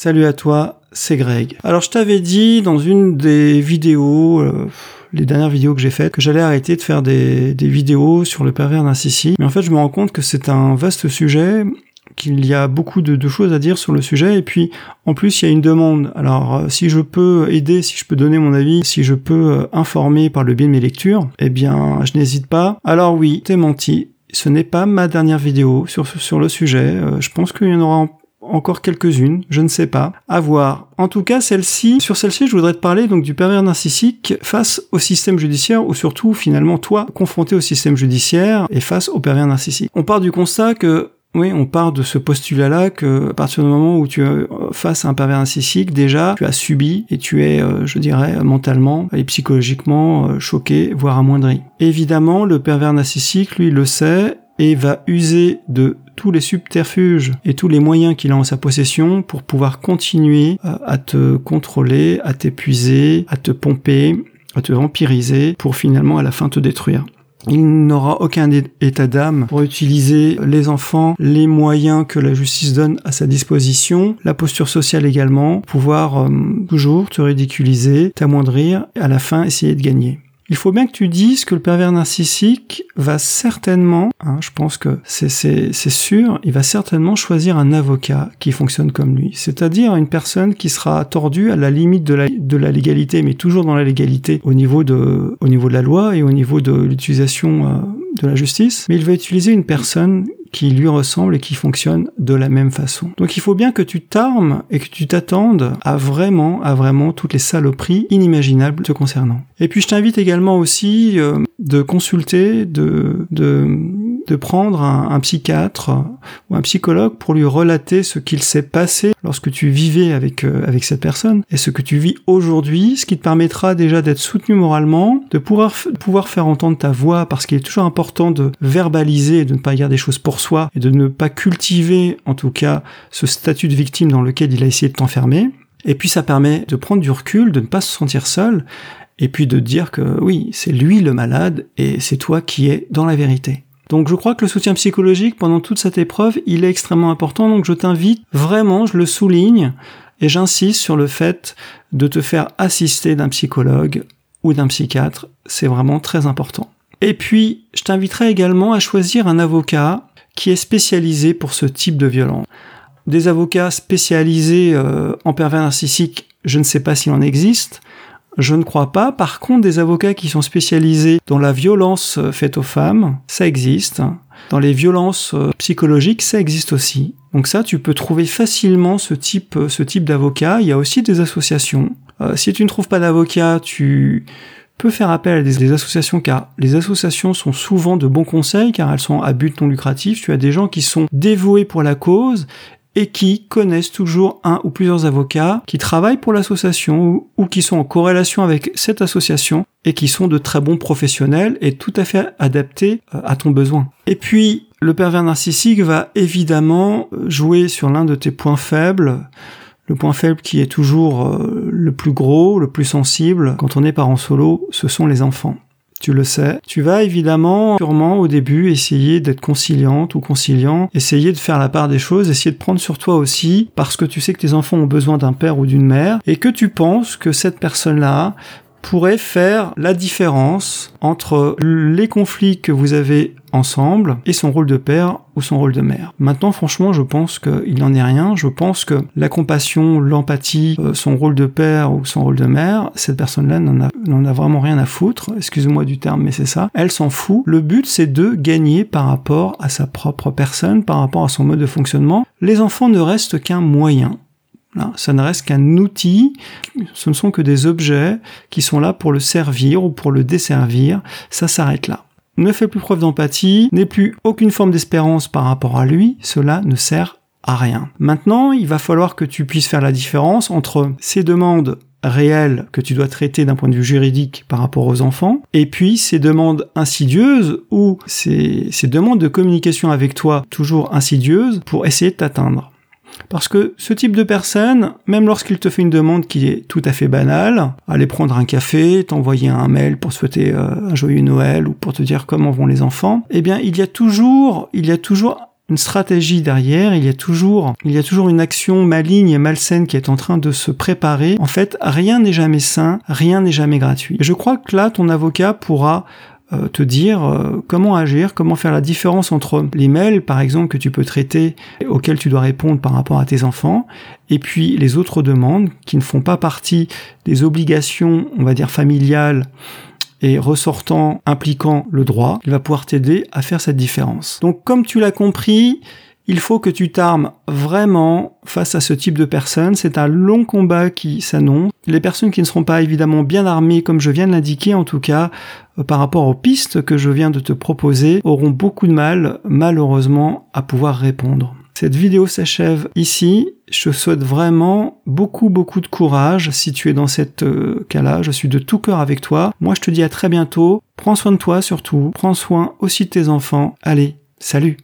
Salut à toi, c'est Greg. Alors je t'avais dit dans une des vidéos, euh, les dernières vidéos que j'ai faites, que j'allais arrêter de faire des, vidéos sur le pervers narcissique. Mais en fait je me rends compte que c'est un vaste sujet qu'il y a beaucoup de, choses à dire sur le sujet et puis en plus il y a une demande. Alors euh, si je peux aider, si je peux donner mon avis, si je peux euh, informer par le biais de mes lectures, eh bien je n'hésite pas. Alors oui, t'es menti. Ce n'est pas ma dernière vidéo sur, sur le sujet. je pense qu'il y en aura encore quelques-unes, je ne sais pas, à voir. En tout cas, celle-ci, sur celle-ci, je voudrais te parler donc du pervers narcissique face au système judiciaire ou surtout finalement toi confronté au système judiciaire et face au pervers narcissique. On part du constat que oui, on part de ce postulat-là que à partir du moment où tu es face à un pervers narcissique, déjà, tu as subi et tu es, euh, je dirais, mentalement et psychologiquement euh, choqué, voire amoindri. Évidemment, le pervers narcissique, lui, le sait et va user de tous les subterfuges et tous les moyens qu'il a en sa possession pour pouvoir continuer à te contrôler, à t'épuiser, à te pomper, à te vampiriser pour finalement à la fin te détruire. Il n'aura aucun état d'âme pour utiliser les enfants, les moyens que la justice donne à sa disposition, la posture sociale également, pouvoir euh, toujours te ridiculiser, t'amoindrir, et à la fin essayer de gagner. Il faut bien que tu dises que le pervers narcissique va certainement, hein, je pense que c'est sûr, il va certainement choisir un avocat qui fonctionne comme lui. C'est-à-dire une personne qui sera tordue à la limite de la, de la légalité, mais toujours dans la légalité au niveau de, au niveau de la loi et au niveau de l'utilisation euh, de la justice. Mais il va utiliser une personne qui lui ressemble et qui fonctionne de la même façon. Donc il faut bien que tu t'armes et que tu t'attendes à vraiment, à vraiment toutes les saloperies inimaginables te concernant. Et puis je t'invite également aussi euh, de consulter, de, de, de prendre un, psychiatre ou un psychologue pour lui relater ce qu'il s'est passé lorsque tu vivais avec, euh, avec cette personne et ce que tu vis aujourd'hui, ce qui te permettra déjà d'être soutenu moralement, de pouvoir, pouvoir faire entendre ta voix parce qu'il est toujours important de verbaliser et de ne pas dire des choses pour soi et de ne pas cultiver en tout cas ce statut de victime dans lequel il a essayé de t'enfermer. Et puis ça permet de prendre du recul, de ne pas se sentir seul et puis de dire que oui, c'est lui le malade et c'est toi qui es dans la vérité. Donc je crois que le soutien psychologique pendant toute cette épreuve, il est extrêmement important, donc je t'invite vraiment, je le souligne, et j'insiste sur le fait de te faire assister d'un psychologue ou d'un psychiatre, c'est vraiment très important. Et puis, je t'inviterai également à choisir un avocat qui est spécialisé pour ce type de violence. Des avocats spécialisés euh, en pervers narcissique, je ne sais pas s'il en existe, je ne crois pas. Par contre, des avocats qui sont spécialisés dans la violence euh, faite aux femmes, ça existe. Dans les violences euh, psychologiques, ça existe aussi. Donc ça, tu peux trouver facilement ce type, euh, ce type d'avocat. Il y a aussi des associations. si tu ne trouves pas d'avocat, tu peux faire appel à des, des, associations car les associations sont souvent de bons conseils car elles sont à but non lucratif. Tu as des gens qui sont dévoués pour la cause et qui connaissent toujours un ou plusieurs avocats qui travaillent pour l'association ou, qui sont en corrélation avec cette association et qui sont de très bons professionnels et tout à fait adaptés euh, à ton besoin. Et puis, le pervers narcissique va évidemment euh, jouer sur l'un de tes points faibles, le point faible qui est toujours euh, le plus gros, le plus sensible quand on est parent solo, ce sont les enfants tu le sais. Tu vas évidemment, sûrement au début, essayer d'être conciliante ou conciliant, essayer de faire la part des choses, essayer de prendre sur toi aussi, parce que tu sais que tes enfants ont besoin d'un père ou d'une mère, et que tu penses que cette personne-là pourrait faire la différence entre les conflits que vous avez ensemble et son rôle de père ou son rôle de mère. Maintenant, franchement, je pense qu'il n'en est rien. Je pense que la compassion, l'empathie, euh, son rôle de père ou son rôle de mère, cette personne-là n'en a, n'en a vraiment rien à foutre. Excusez-moi du terme, mais c'est ça. Elle s'en fout. Le but, c'est de gagner par rapport à sa propre personne, par rapport à son mode de fonctionnement. Les enfants ne restent qu'un moyen ça ne reste qu'un outil, ce ne sont que des objets qui sont là pour le servir ou pour le desservir, ça s'arrête là. Ne fais plus preuve d'empathie, n'aie plus aucune forme d'espérance par rapport à lui, cela ne sert à rien. Maintenant, il va falloir que tu puisses faire la différence entre ces demandes réelles que tu dois traiter d'un point de vue juridique par rapport aux enfants, et puis ces demandes insidieuses ou ces, ces demandes de communication avec toi toujours insidieuses pour essayer de t'atteindre. Parce que ce type de personne, même lorsqu'il te fait une demande qui est tout à fait banale, aller prendre un café, t'envoyer un mail pour souhaiter euh, un joyeux Noël ou pour te dire comment vont les enfants, eh bien il y a toujours, il y a toujours une stratégie derrière, il y a toujours, il y a toujours une action maligne et malsaine qui est en train de se préparer. En fait, rien n'est jamais sain, rien n'est jamais gratuit. Et je crois que là, ton avocat pourra euh, te dire euh, comment agir, comment faire la différence entre l'email, par exemple, que tu peux traiter, auquel tu dois répondre par rapport à tes enfants, et puis les autres demandes qui ne font pas partie des obligations, on va dire, familiales et ressortant impliquant le droit, il va pouvoir t'aider à faire cette différence. Donc comme tu l'as compris, il faut que tu t'armes vraiment face à ce type de personnes. C'est un long combat qui s'annonce. Les personnes qui ne seront pas évidemment bien armées, comme je viens de l'indiquer en tout cas, euh, par rapport aux pistes que je viens de te proposer, auront beaucoup de mal, malheureusement, à pouvoir répondre. Cette vidéo s'achève ici. Je souhaite vraiment beaucoup beaucoup de courage si tu es dans cette euh, cas-là. Je suis de tout cœur avec toi. Moi je te dis à très bientôt. Prends soin de toi surtout. Prends soin aussi de tes enfants. Allez, salut